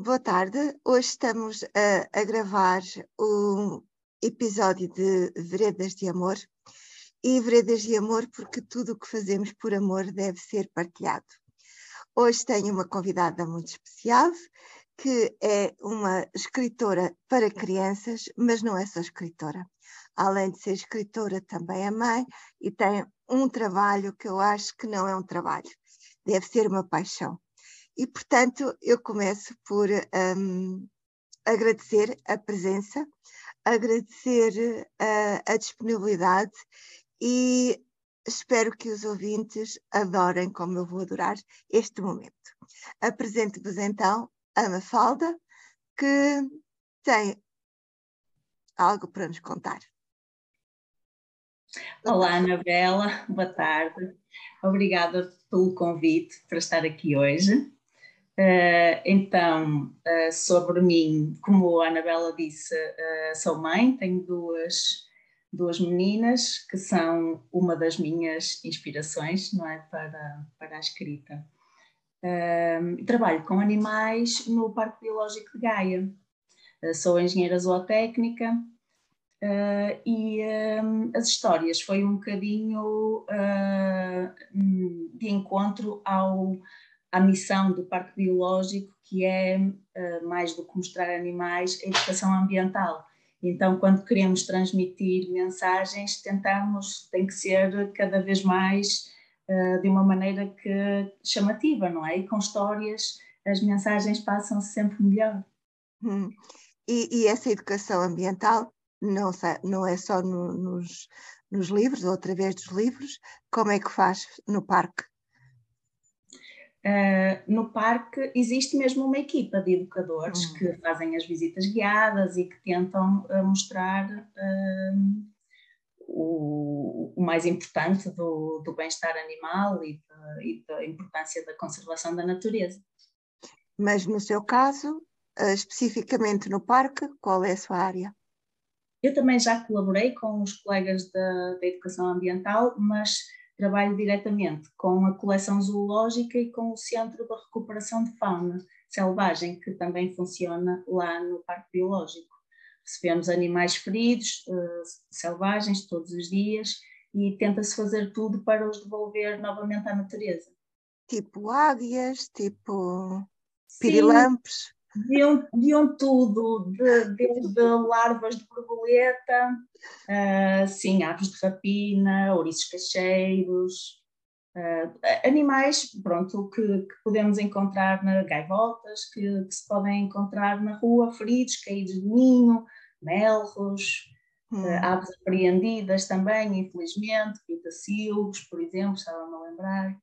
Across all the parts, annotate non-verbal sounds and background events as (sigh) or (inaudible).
boa tarde. Hoje estamos a, a gravar o episódio de Veredas de Amor. E Veredas de Amor porque tudo o que fazemos por amor deve ser partilhado. Hoje tenho uma convidada muito especial, que é uma escritora para crianças, mas não é só escritora. Além de ser escritora, também é mãe e tem um trabalho que eu acho que não é um trabalho, deve ser uma paixão. E, portanto, eu começo por um, agradecer a presença, agradecer a, a disponibilidade e espero que os ouvintes adorem como eu vou adorar este momento. Apresento-vos então a Mafalda, que tem algo para nos contar. Olá, Anabela, boa tarde. Obrigada pelo convite para estar aqui hoje. Uh, então, uh, sobre mim, como a Anabela disse, uh, sou mãe, tenho duas, duas meninas que são uma das minhas inspirações, não é, para, para a escrita. trabalho com animais no Parque Biológico de Gaia. sou engenheira zootécnica e as histórias foi um bocadinho de encontro ao a missão do Parque Biológico, que é, uh, mais do que mostrar animais, a educação ambiental. Então, quando queremos transmitir mensagens, tentamos, tem que ser cada vez mais uh, de uma maneira que chamativa, não é? E com histórias as mensagens passam -se sempre melhor. Hum. E, e, essa educação ambiental não, não é só no, nos, nos livros ou através dos livros, como é que faz no parque? Uh, no parque existe mesmo uma equipa de educadores uhum. que fazem as visitas guiadas e que tentam uh, mostrar uh, o, o, mais importante do, do bem-estar animal e, de, e, da importância da conservação da natureza. Mas no seu caso, especificamente no parque, qual é a sua área? Eu também já colaborei com os colegas da, da educação ambiental, mas trabalho diretamente com a coleção zoológica e com o Centro de Recuperação de Fauna Selvagem, que também funciona lá no Parque Biológico. Recebemos animais feridos, uh, selvagens, todos os dias e tenta-se fazer tudo para os devolver novamente à natureza. Tipo águias, tipo pirilampos? Viam, viam tudo, de, desde larvas de borboleta, uh, sim, aves de rapina, ouriços cacheiros, uh, animais, pronto, que, que, podemos encontrar na gaivotas, que, que, se podem encontrar na rua, feridos, caídos de ninho, melros, hum. uh, aves apreendidas também, infelizmente, pitacilgos, por exemplo, estava-me a lembrar.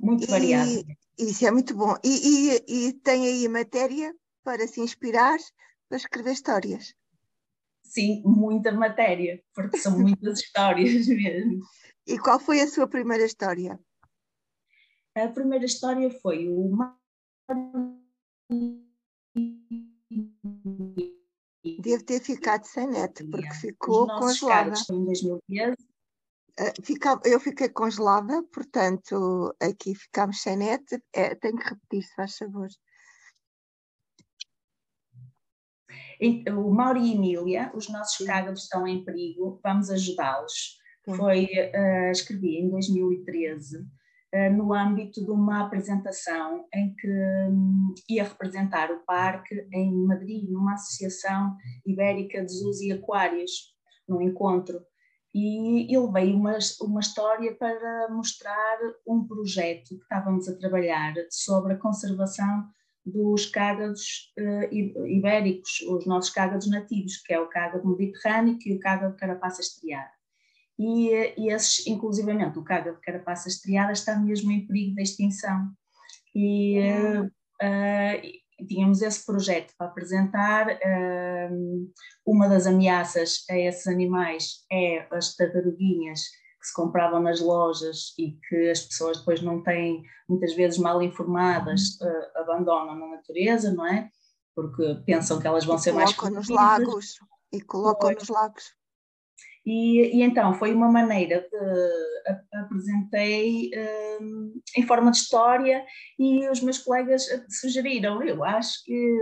Muito e... variado. Isso é muito bom. E, e, e tem aí matéria para se inspirar para escrever histórias. Sim, muita matéria, porque são (laughs) muitas histórias mesmo. E qual foi a sua primeira história? A primeira história foi o Deve ter ficado sem net, porque ficou congelada. Em 2013 eh, fica, eu fiquei congelada, portanto, aqui ficámos sem net. É, tenho que repetir, se faz favor. O Mauro e Emília, os nossos cágados estão em perigo, vamos ajudá-los. Foi, uh, escrevi em 2013, uh, eh, no âmbito de uma apresentação em que um, ia representar o parque em Madrid, numa associação ibérica de zoos e aquários, num encontro e ele veio uma, uma história para mostrar um projeto que estávamos a trabalhar sobre a conservação dos cágados uh, ibéricos, os nossos cágados nativos, que é o cágado mediterrâneo e o cágado de carapaça estriada. E, e esses, inclusivamente, o cágado de carapaça estriada está mesmo em perigo de extinção. E, uh, tínhamos esse projeto para apresentar. Uma das ameaças a esses animais é as tartaruguinhas que se compravam nas lojas e que as pessoas depois não têm, muitas vezes mal informadas, uhum. uh, abandonam na natureza, não é? Porque pensam que elas vão e ser mais colocam nos lagos e colocam nos lagos. E, e, então foi uma maneira de apresentei um, em forma de história e os meus colegas sugeriram, eu acho que,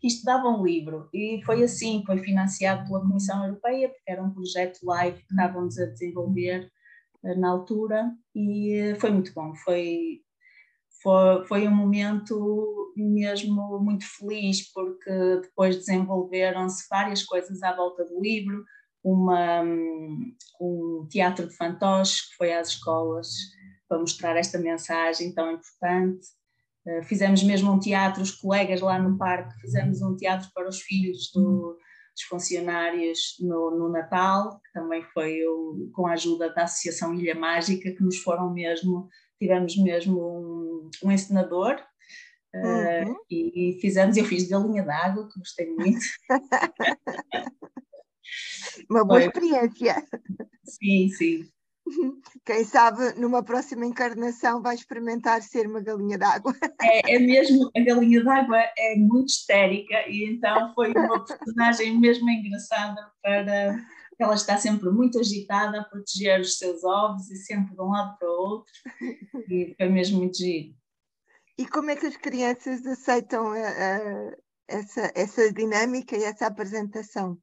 que isto dava um livro. E foi assim, foi financiado pela Comissão Europeia porque era um projeto live que estávamos a desenvolver uh, na altura e foi muito bom, foi foi, foi um momento mesmo muito feliz porque depois desenvolveram-se várias coisas à volta do livro uma, um teatro de fantoches que foi às escolas para mostrar esta mensagem tão importante. Uh, fizemos mesmo um teatro, os colegas lá no parque, fizemos um teatro para os filhos do, dos funcionários no, no, Natal, que também foi o, com a ajuda da Associação Ilha Mágica, que nos foram mesmo, tivemos mesmo um, um encenador uh, uhum. e, e, fizemos, eu fiz galinha d'água, que gostei muito. (laughs) Uma boa Foi. experiência. Sim, sim. (laughs) Quem sabe numa próxima encarnação vai experimentar ser uma galinha d'água. É, é mesmo, a galinha d'água é muito histérica e então foi uma (laughs) personagem mesmo engraçada para ela está sempre muito agitada a proteger os seus ovos e sempre de um lado para o outro e foi mesmo muito giro. E como é que as crianças aceitam a, a, essa, essa dinâmica e essa apresentação?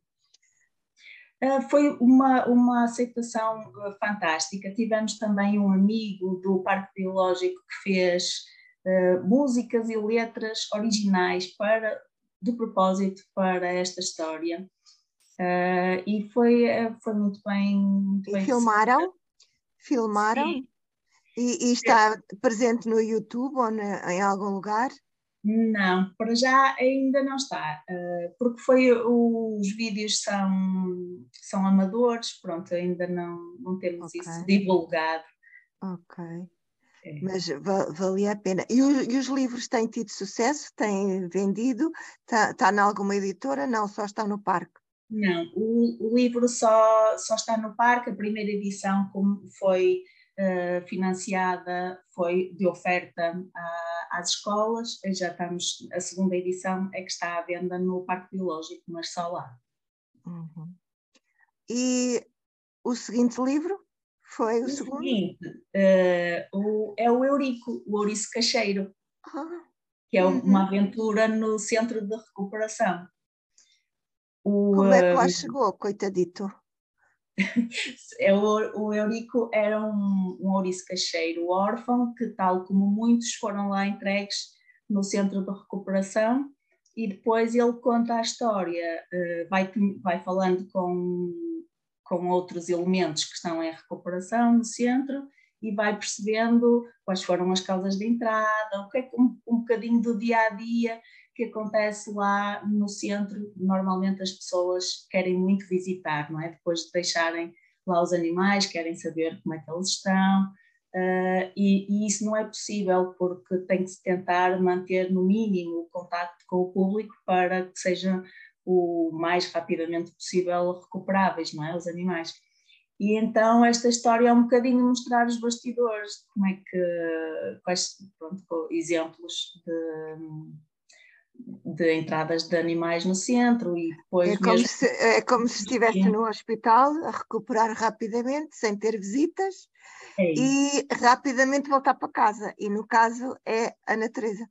Ah, foi uma, uma aceitação ah, fantástica. Tivemos também um amigo do Parque Biológico que fez uh, músicas e letras originais para, de propósito para esta história. Uh, e foi, foi muito bem. Muito bem filmaram? Filmaram? E, e, está presente no YouTube ou na, em algum lugar? Não, para já ainda não está, eh, porque foi, os vídeos são, são amadores, pronto, ainda não, não temos okay. isso divulgado. Ok. É. Mas valia a pena. E, o, e, os livros têm tido sucesso? Têm vendido? Está, está em alguma editora? Não, só está no parque. Não, o, o livro só, só está no parque. A primeira edição como foi uh, financiada, foi de oferta a, às escolas, já estamos, a segunda edição é que está à venda no Parque Biológico, mas só lá. Uhum. E o seguinte livro foi o, o segundo? Seguinte, uh, o, é o Eurico, o Ouriço Cacheiro, ah. que é uhum. uma aventura no centro de recuperação. O, Como é que lá chegou, coitadito? (laughs) É o, Eurico era um, um ouriço cacheiro órfão que, tal como muitos, foram lá entregues no centro de recuperação e depois ele conta a história, uh, vai, vai falando com, com outros elementos que estão em recuperação no centro e vai percebendo quais foram as causas de entrada, o que é um, um bocadinho do dia a dia que acontece lá no centro. Normalmente as pessoas querem muito visitar, não é? Depois de deixarem lá os animais, querem saber como é que eles estão. Uh, e, e, isso não é possível porque tem que se tentar manter no mínimo o contacto com o público para que sejam o mais rapidamente possível recuperáveis, não é? Os animais. E então esta história é um bocadinho mostrar os bastidores, como é que, quais pronto, exemplos de, de entradas de animais no centro e depois é como, mesmo... se, é como se estivesse no hospital a recuperar rapidamente sem ter visitas é e rapidamente voltar para casa e no caso é a natureza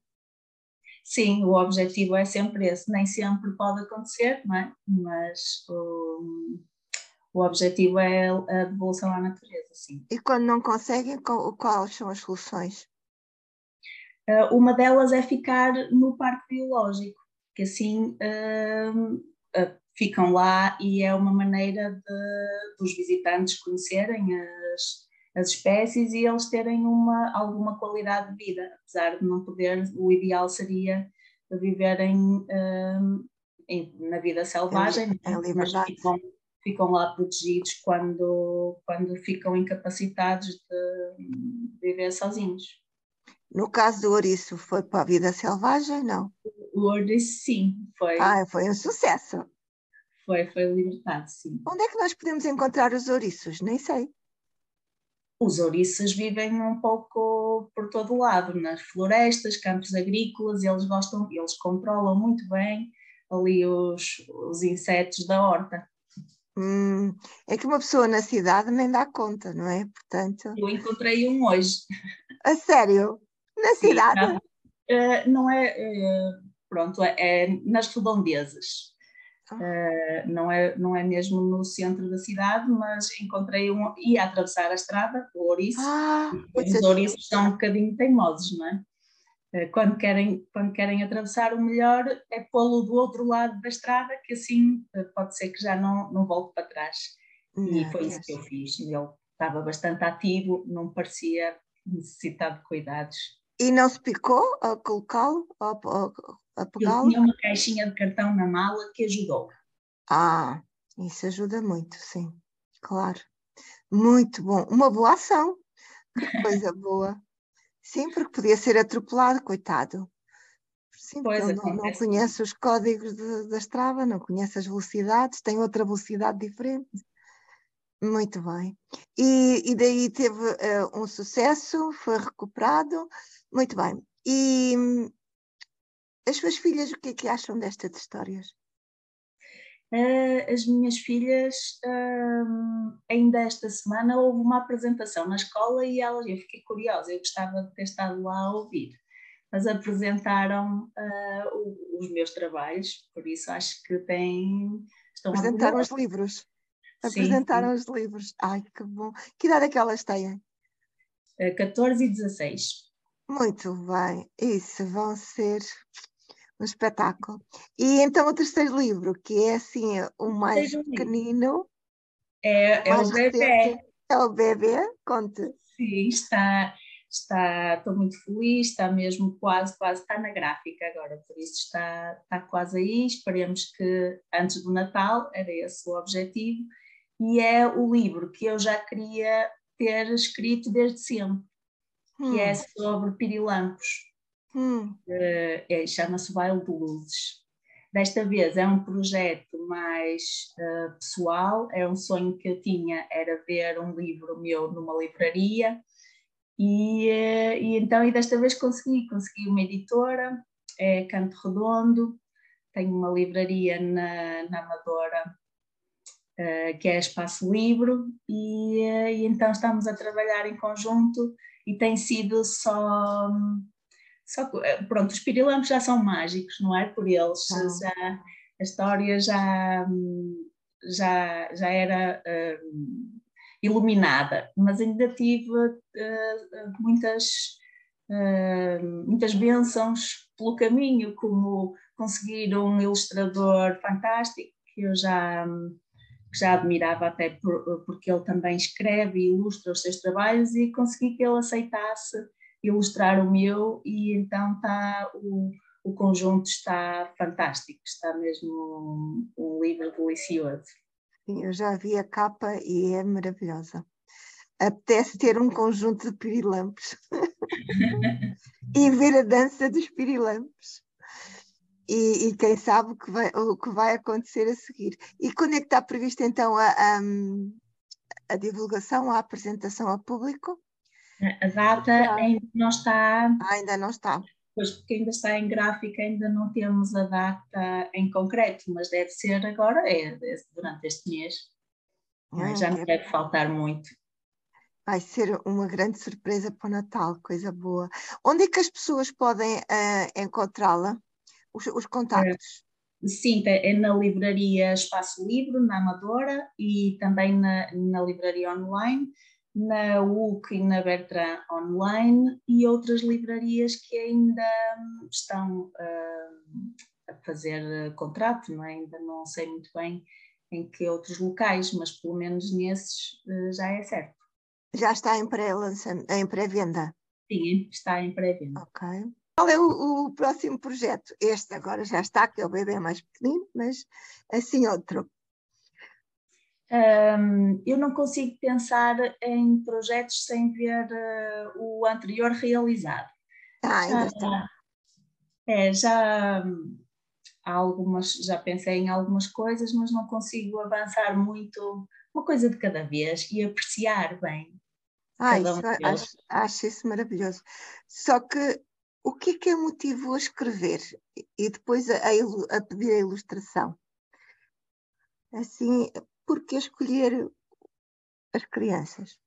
sim, o objetivo é sempre esse nem sempre pode acontecer não é? mas o, o objetivo é a devolução à natureza sim. e quando não conseguem quais são as soluções? Uh, uma delas é ficar no parque biológico, que assim uh, uh, ficam lá e é uma maneira de, dos visitantes conhecerem as, as espécies e eles terem uma, alguma qualidade de vida, apesar de não poder, o ideal seria viverem em, na vida selvagem, é, é mas ficam, ficam lá protegidos quando, quando ficam incapacitados de viver sozinhos. No caso do ouriço, foi para a vida selvagem, não? O ouriço, sim, foi. Ah, foi um sucesso. Foi, foi libertado, sim. Onde é que nós podemos encontrar os ouriços? Nem sei. Os ouriços vivem um pouco por todo o lado, nas florestas, campos agrícolas, eles gostam, eles controlam muito bem ali os, os insetos da horta. Hum, é que uma pessoa na cidade nem dá conta, não é? Portanto. Eu encontrei um hoje. A sério? Na Sim, cidade? Não, uh, não é. Uh, pronto, é, é, nas redondezas. Uh, não, é, não é mesmo no centro da cidade, mas encontrei um. ia atravessar a estrada, o ouriço. Ah, os ouriços são um bocadinho teimosos, não é? Eh, quando querem, quando querem atravessar, o melhor é pô-lo do outro lado da estrada, que assim eh, pode ser que já não, não volte para trás. e foi isso que eu fiz. Ele estava bastante ativo, não parecia necessitar de cuidados. E não se picou a colocá-lo, a, a, a pegá-lo? tinha uma caixinha de cartão na mala que ajudou. Ah, isso ajuda muito, sim, claro. Muito bom. Uma boa ação. Que coisa (laughs) boa. Sim, porque podia ser atropelado, coitado. Sim, pois, porque não, não conhece os códigos de, da Strava, não conhece as velocidades, tem outra velocidade diferente. Muito bem. E, e daí teve uh, um sucesso, foi recuperado. Muito bem. E hum, as suas filhas, o que é que acham destas histórias? Uh, as minhas filhas, uh, ainda esta semana houve uma apresentação na escola e elas, eu fiquei curiosa, eu gostava de ter estado lá a ouvir, mas apresentaram uh, os meus trabalhos, por isso acho que têm. Estão apresentaram os livros. Apresentaram os livros. Ai, que bom. Que idade é que elas têm? 14 e 16. Muito bem, isso vão ser um espetáculo. E então o terceiro livro, que é assim o mais pequenino. É, é o bebê. É o bebê, conte. Sim, está, está, estou muito feliz, está mesmo quase, quase, está na gráfica agora, por isso está, está quase aí, esperemos que antes do Natal, era esse o objetivo, e é o livro que eu já queria ter escrito desde sempre, hum. que é hum. sobre pirilampos. Hum. Uh, é, Chama-se Baile de Luzes. Desta vez é um projeto mais uh, pessoal, é um sonho que eu tinha, era ver um livro meu numa livraria, e, uh, e então e desta vez consegui, consegui uma editora, é Canto Redondo, tenho uma livraria na, na Amadora, que é Espaço Livre, e, e, então estamos a trabalhar em conjunto e tem sido só só eh, pronto, os pirilampos já são mágicos, não é? Por eles, já, a história já, já, já era uh, iluminada, mas ainda tive uh, muitas, uh, muitas bênçãos pelo caminho, como conseguir um ilustrador fantástico, que eu já, já admirava até por, porque ele também escreve e ilustra os seus trabalhos e consegui que ele aceitasse ilustrar o meu e então está o, o conjunto está fantástico, está mesmo um, um livro delicioso. Sim, eu já vi a capa e é maravilhosa. Apetece ter um conjunto de pirilampos (laughs) e ver a dança dos pirilampos. E, e, quem sabe o que, vai, o que vai acontecer a seguir. E quando é que está prevista então a, a, a divulgação, a apresentação ao público? A data ainda não está. Ah, ainda não está. Pois, porque ainda está em gráfica, ainda não temos a data em concreto, mas deve ser agora, é, durante este mês. Ah, Já não é... deve faltar muito. Vai ser uma grande surpresa para o Natal, coisa boa. Onde é que as pessoas podem uh, encontrá-la? Os, os contactos? É, sim, é na livraria Espaço Livre, na Amadora, e também na, na livraria online na UC e na Bertrand Online e outras livrarias que ainda estão uh, a fazer uh, contrato, não é? ainda não sei muito bem em que outros locais, mas pelo menos nesses uh, já é certo. Já está em pré-venda? Pré Sim, está em pré-venda. Ok. Qual é o, o, próximo projeto? Este agora já está, que é o bebê mais pequenino, mas assim outro. Um, eu não consigo pensar em projetos sem ver uh, o anterior realizado. Ah, ainda já, está. É, já há algumas, já pensei em algumas coisas, mas não consigo avançar muito, uma coisa de cada vez e apreciar bem. Ah, isso, um acho, acho isso maravilhoso. Só que o que é que a motivou a escrever e depois a, a, pedir a ilustração? Assim, porquê escolher as crianças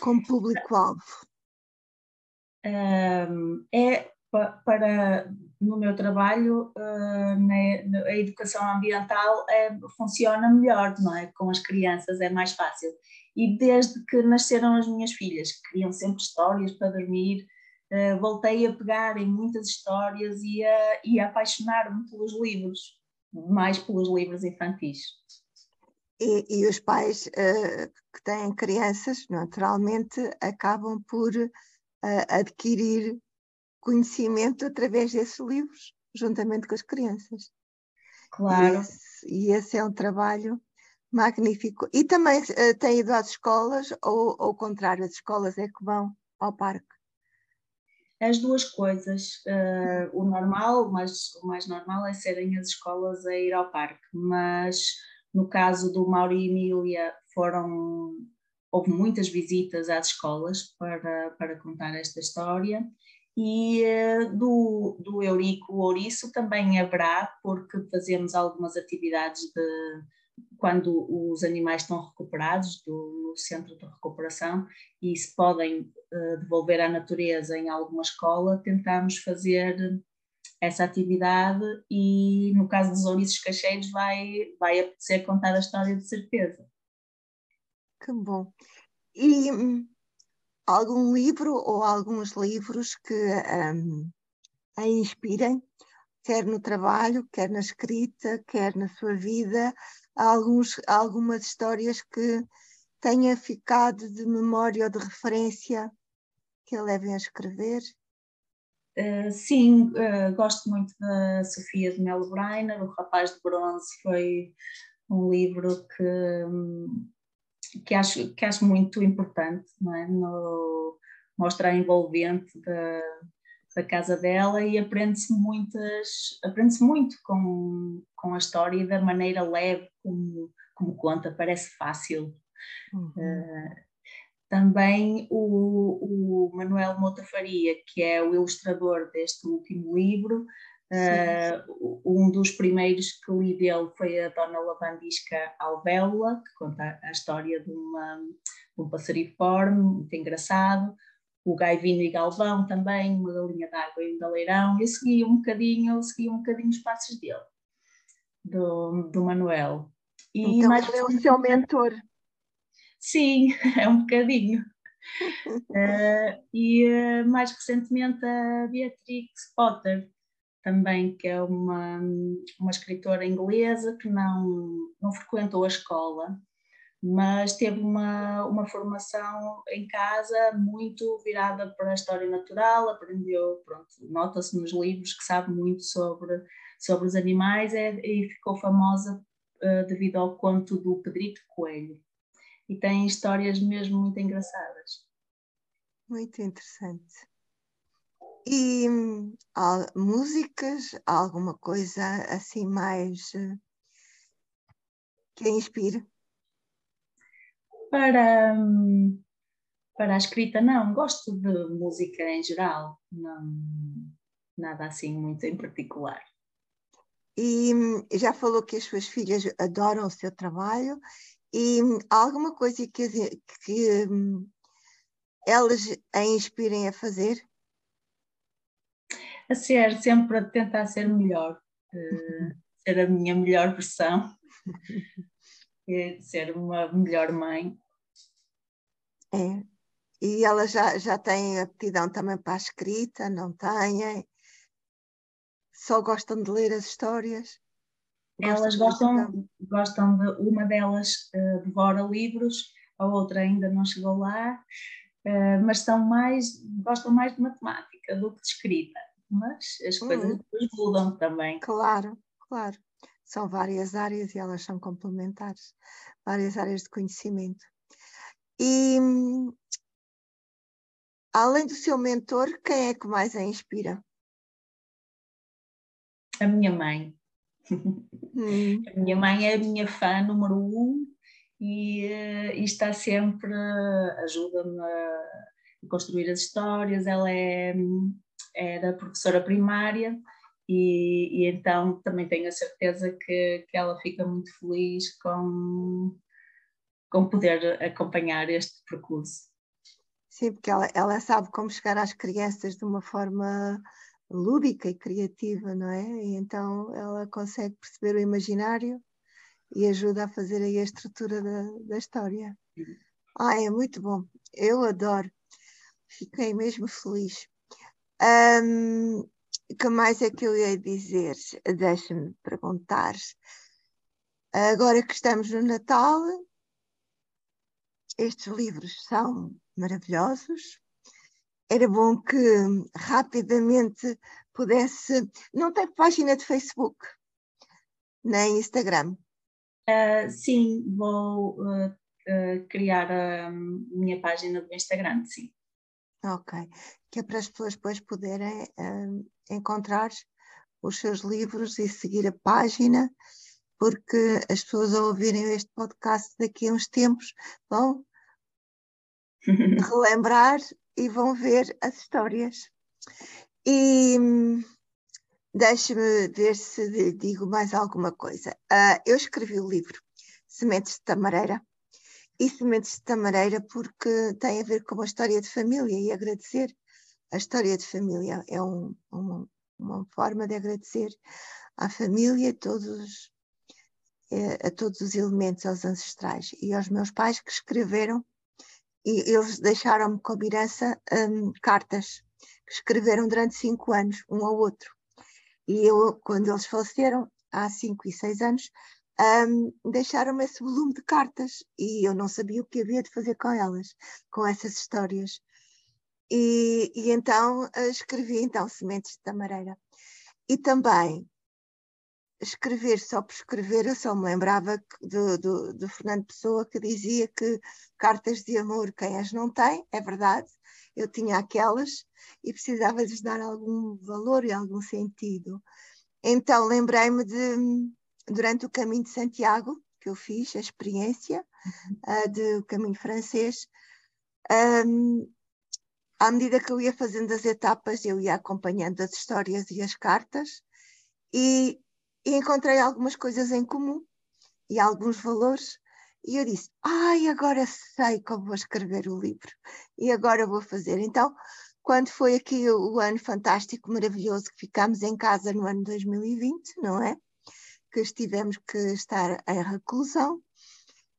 como público-alvo? É para, no meu trabalho, na, a educação ambiental é, funciona melhor, não é? Com as crianças é mais fácil. E desde que nasceram as minhas filhas, que queriam sempre histórias para dormir, uh, voltei a pegar em muitas histórias e a, e a apaixonar-me pelos livros, mais pelos livros infantis. E, e os pais uh, que têm crianças, naturalmente, acabam por adquirir conhecimento através desses livros, juntamente com as crianças. Claro. E esse, e esse é um trabalho magnífico. E também uh, tem ido às escolas, ou ao contrário, as escolas é que vão ao parque? As duas coisas. Uh, o normal, mas o mais normal é serem as escolas a ir ao parque, mas no caso do Mauro e Emília foram houve muitas visitas às escolas para, para contar esta história e uh, do, do Eurico Ouriço também haverá, porque fazemos algumas atividades de quando os animais estão recuperados do, no centro de recuperação e se podem uh, devolver à natureza em alguma escola, tentamos fazer essa atividade e no caso dos ouriços cacheiros vai, vai apetecer contar a história de certeza. Que bom. E hum, algum livro ou alguns livros que um, a inspirem, quer no trabalho, quer na escrita, quer na sua vida, alguns, algumas histórias que tenha ficado de memória ou de referência que a levem a escrever? Uh, sim, uh, gosto muito da Sofia de Melo Breiner, O Rapaz de Bronze foi um livro que, um, que acho, que acho muito importante, não é? No, mostra a envolvente da, da casa dela e aprende-se muitas, aprende-se muito com, com a história e da maneira leve como, como conta, parece fácil. Uhum. Uh, também o, o Manuel Mota Faria, que é o ilustrador deste último livro, Uh, um dos primeiros que li dele foi a Dona Lavandisca Alvéola, que conta a história de, uma, de um passariforme muito engraçado. O Gaivino e Galvão também, uma galinha d'água e um galeirão. Eu segui um bocadinho, segui um bocadinho os passos dele, do, do Manuel. E então mais ele é o seu mentor. Sim, (laughs) é um bocadinho. uh, (laughs) e uh, mais recentemente a Beatrix Potter, também, que é uma, uma escritora inglesa que não, não frequentou a escola, mas teve uma, uma formação em casa muito virada para a história natural, aprendeu, pronto, nota-se nos livros que sabe muito sobre, sobre os animais é, e ficou famosa uh, devido ao conto do Pedrito Coelho. E tem histórias mesmo muito engraçadas. Muito interessante. E músicas, alguma coisa assim mais uh, que a inspire? Para, para a escrita, não. Gosto de música em geral, não, nada assim muito em particular. E já falou que as suas filhas adoram o seu trabalho e há alguma coisa que, que um, elas a inspirem a fazer? a ser sempre a tentar ser melhor, uh, (laughs) ser a minha melhor versão, (laughs) ser uma melhor mãe. É. E elas já, já têm aptidão também para a escrita, não têm? Só gostam de ler as histórias? Gostam elas gostam, gostam de, uma delas uh, devora livros, a outra ainda não chegou lá, uh, mas são mais, gostam mais de matemática do que de escrita mas as coisas uhum. mudam também. Claro, claro. São várias áreas e elas são complementares, várias áreas de conhecimento. E além do seu mentor, quem é que mais a inspira? A minha mãe. Hum. A minha mãe é a minha fã número um e, uh, e está sempre, ajuda-me a construir as histórias. Ela é era professora primária e, e, então também tenho a certeza que, que ela fica muito feliz com, com poder acompanhar este percurso. Sim, porque ela, ela sabe como chegar às crianças de uma forma lúdica e criativa, não é? E então ela consegue perceber o imaginário e ajuda a fazer aí a estrutura da, da história. Ah, é muito bom. Eu adoro. Fiquei mesmo feliz. Um, que mais é que eu ia dizer? Deixa-me perguntar. Agora que estamos no Natal, estes livros são maravilhosos. Era bom que rapidamente pudesse. Não tem página de Facebook, nem Instagram. Uh, sim, vou uh, uh, criar a minha página do Instagram, sim. Ok, que é para as pessoas depois poderem encontrar os seus livros e seguir a página, porque as pessoas ao ouvirem este podcast daqui a uns tempos vão (laughs) relembrar e vão ver as histórias. E deixe-me ver se digo mais alguma coisa. Uh, eu escrevi o livro Sementes de Tamareira, e Sementes de Tamareira porque tem a ver com a história de família e agradecer a história de família. É um, um, uma forma de agradecer à família, todos, eh, a todos os elementos, aos ancestrais e aos meus pais que escreveram e eles deixaram-me como herança um, cartas que escreveram durante cinco anos, um ao outro. E eu, quando eles faleceram, há cinco e seis anos, um, deixaram-me esse volume de cartas e eu não sabia o que havia de fazer com elas, com essas histórias. E, e então escrevi então Sementes de Tamareira. E também escrever só por escrever, eu só me lembrava do, do, do, Fernando Pessoa que dizia que cartas de amor quem as não tem, é verdade, eu tinha aquelas e precisava lhes dar algum valor e algum sentido. Então lembrei-me de, durante o caminho de Santiago, que eu fiz, a experiência uh, do caminho francês, um, à medida que eu ia fazendo as etapas, eu ia acompanhando as histórias e as cartas, e e encontrei algumas coisas em comum e alguns valores. E eu disse: Ai, agora sei como vou escrever o livro e agora vou fazer. Então, quando foi aqui o, ano fantástico, maravilhoso, que ficámos em casa no ano 2020, não é? Que estivemos que estar em reclusão,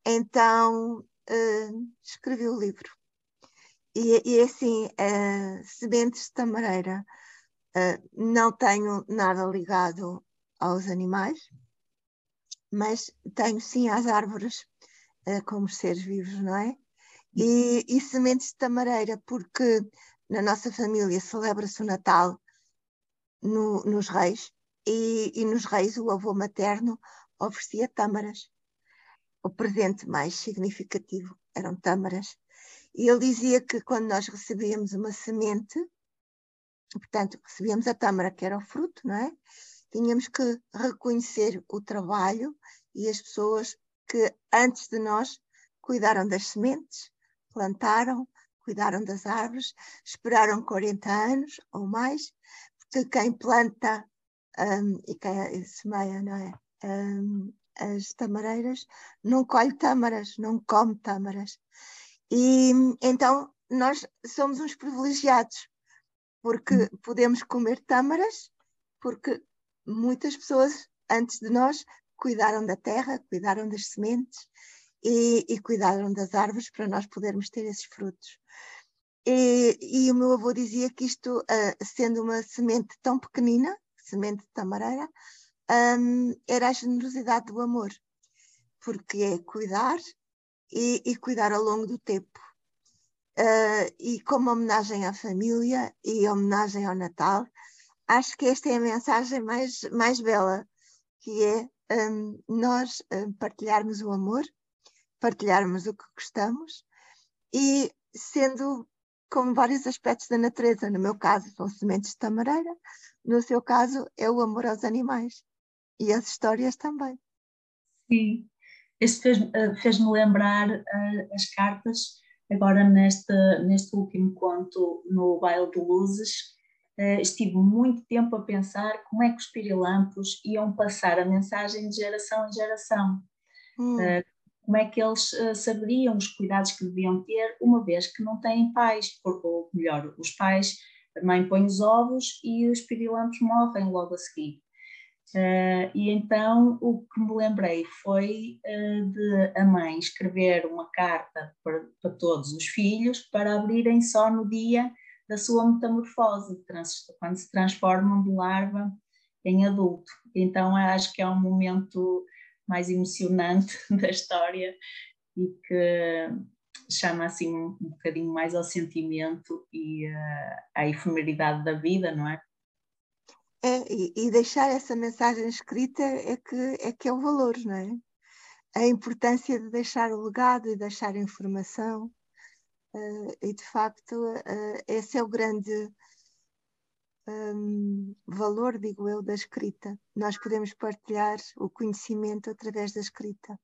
então uh, escrevi o livro. E, e assim, uh, Sementes de Tamareira, uh, não tenho nada ligado aos animais, mas tenho sim às árvores uh, como seres vivos, não é? E, e sementes de tamareira, porque na nossa família celebra-se o Natal no, nos reis, e, e, nos reis o avô materno oferecia tâmaras. O presente mais significativo eram tâmaras. E ele dizia que quando nós recebíamos uma semente, portanto, recebíamos a tâmara, que era o fruto, não é? tínhamos que reconhecer o trabalho e as pessoas que antes de nós cuidaram das sementes, plantaram, cuidaram das árvores, esperaram 40 anos ou mais, porque quem planta um, e quem semeia, não é? Um, as tamareiras não colhe tâmaras, não come tâmaras. E então nós somos uns privilegiados, porque hum. podemos comer tâmaras, porque muitas pessoas antes de nós cuidaram da terra, cuidaram das sementes e, e cuidaram das árvores para nós podermos ter esses frutos. E, e o meu avô dizia que isto, uh, sendo uma semente tão pequenina, semente de tamareira, um, era a generosidade do amor, porque é cuidar e, e cuidar ao longo do tempo. Uh, e como homenagem à família e homenagem ao Natal, acho que esta é a mensagem mais, mais bela, que é um, nós um, partilharmos o amor, partilharmos o que gostamos e sendo com vários aspectos da natureza. No meu caso, são sementes de tamareira, no seu caso, é o amor aos animais e as histórias também. Sim, isso fez-me eh, fez lembrar uh, as cartas, agora neste, neste último conto, no Baile de Luzes, uh, estive muito tempo a pensar como é que os pirilampos iam passar a mensagem de geração em geração. Hum. Uh, como é que eles uh, saberiam os cuidados que deviam ter, uma vez que não têm pais, ou melhor, os pais, a mãe põe os ovos e os pirilampos morrem logo a seguir. Uh, e então o que me lembrei foi uh, de a mãe escrever uma carta para, para, todos os filhos para abrirem só no dia da sua metamorfose, quando se transformam de larva em adulto. Então acho que é um momento mais emocionante (laughs) da história e que chama assim um, bocadinho mais ao sentimento e uh, à efemeridade da vida, não é? É, e, deixar essa mensagem escrita é que, é que é o valor, não é? A importância de deixar o legado e deixar a informação. Uh, e de facto, uh, esse é o grande um, valor, digo eu, da escrita. Nós podemos partilhar o conhecimento através da escrita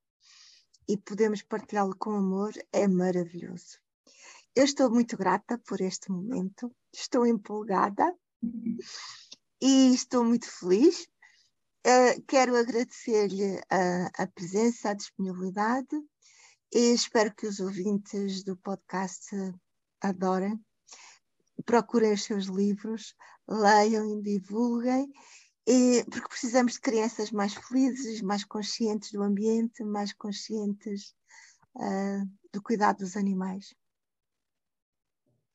e podemos partilhá-lo com amor, é maravilhoso. Eu estou muito grata por este momento, estou empolgada e estou muito feliz. Uh, quero agradecer-lhe a, a, presença, a disponibilidade e espero que os ouvintes do podcast adorem. Procurem os seus livros, leiam e divulguem, e, porque precisamos de crianças mais felizes, mais conscientes do ambiente, mais conscientes uh, do cuidado dos animais.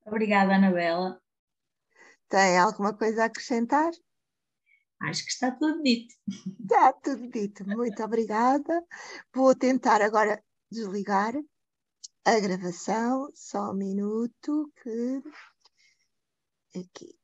Obrigada, Anabela. Tem alguma coisa a acrescentar? Acho que está tudo dito. Está tudo dito. Muito obrigada. Vou tentar agora desligar a gravação. Só um minuto que aqui.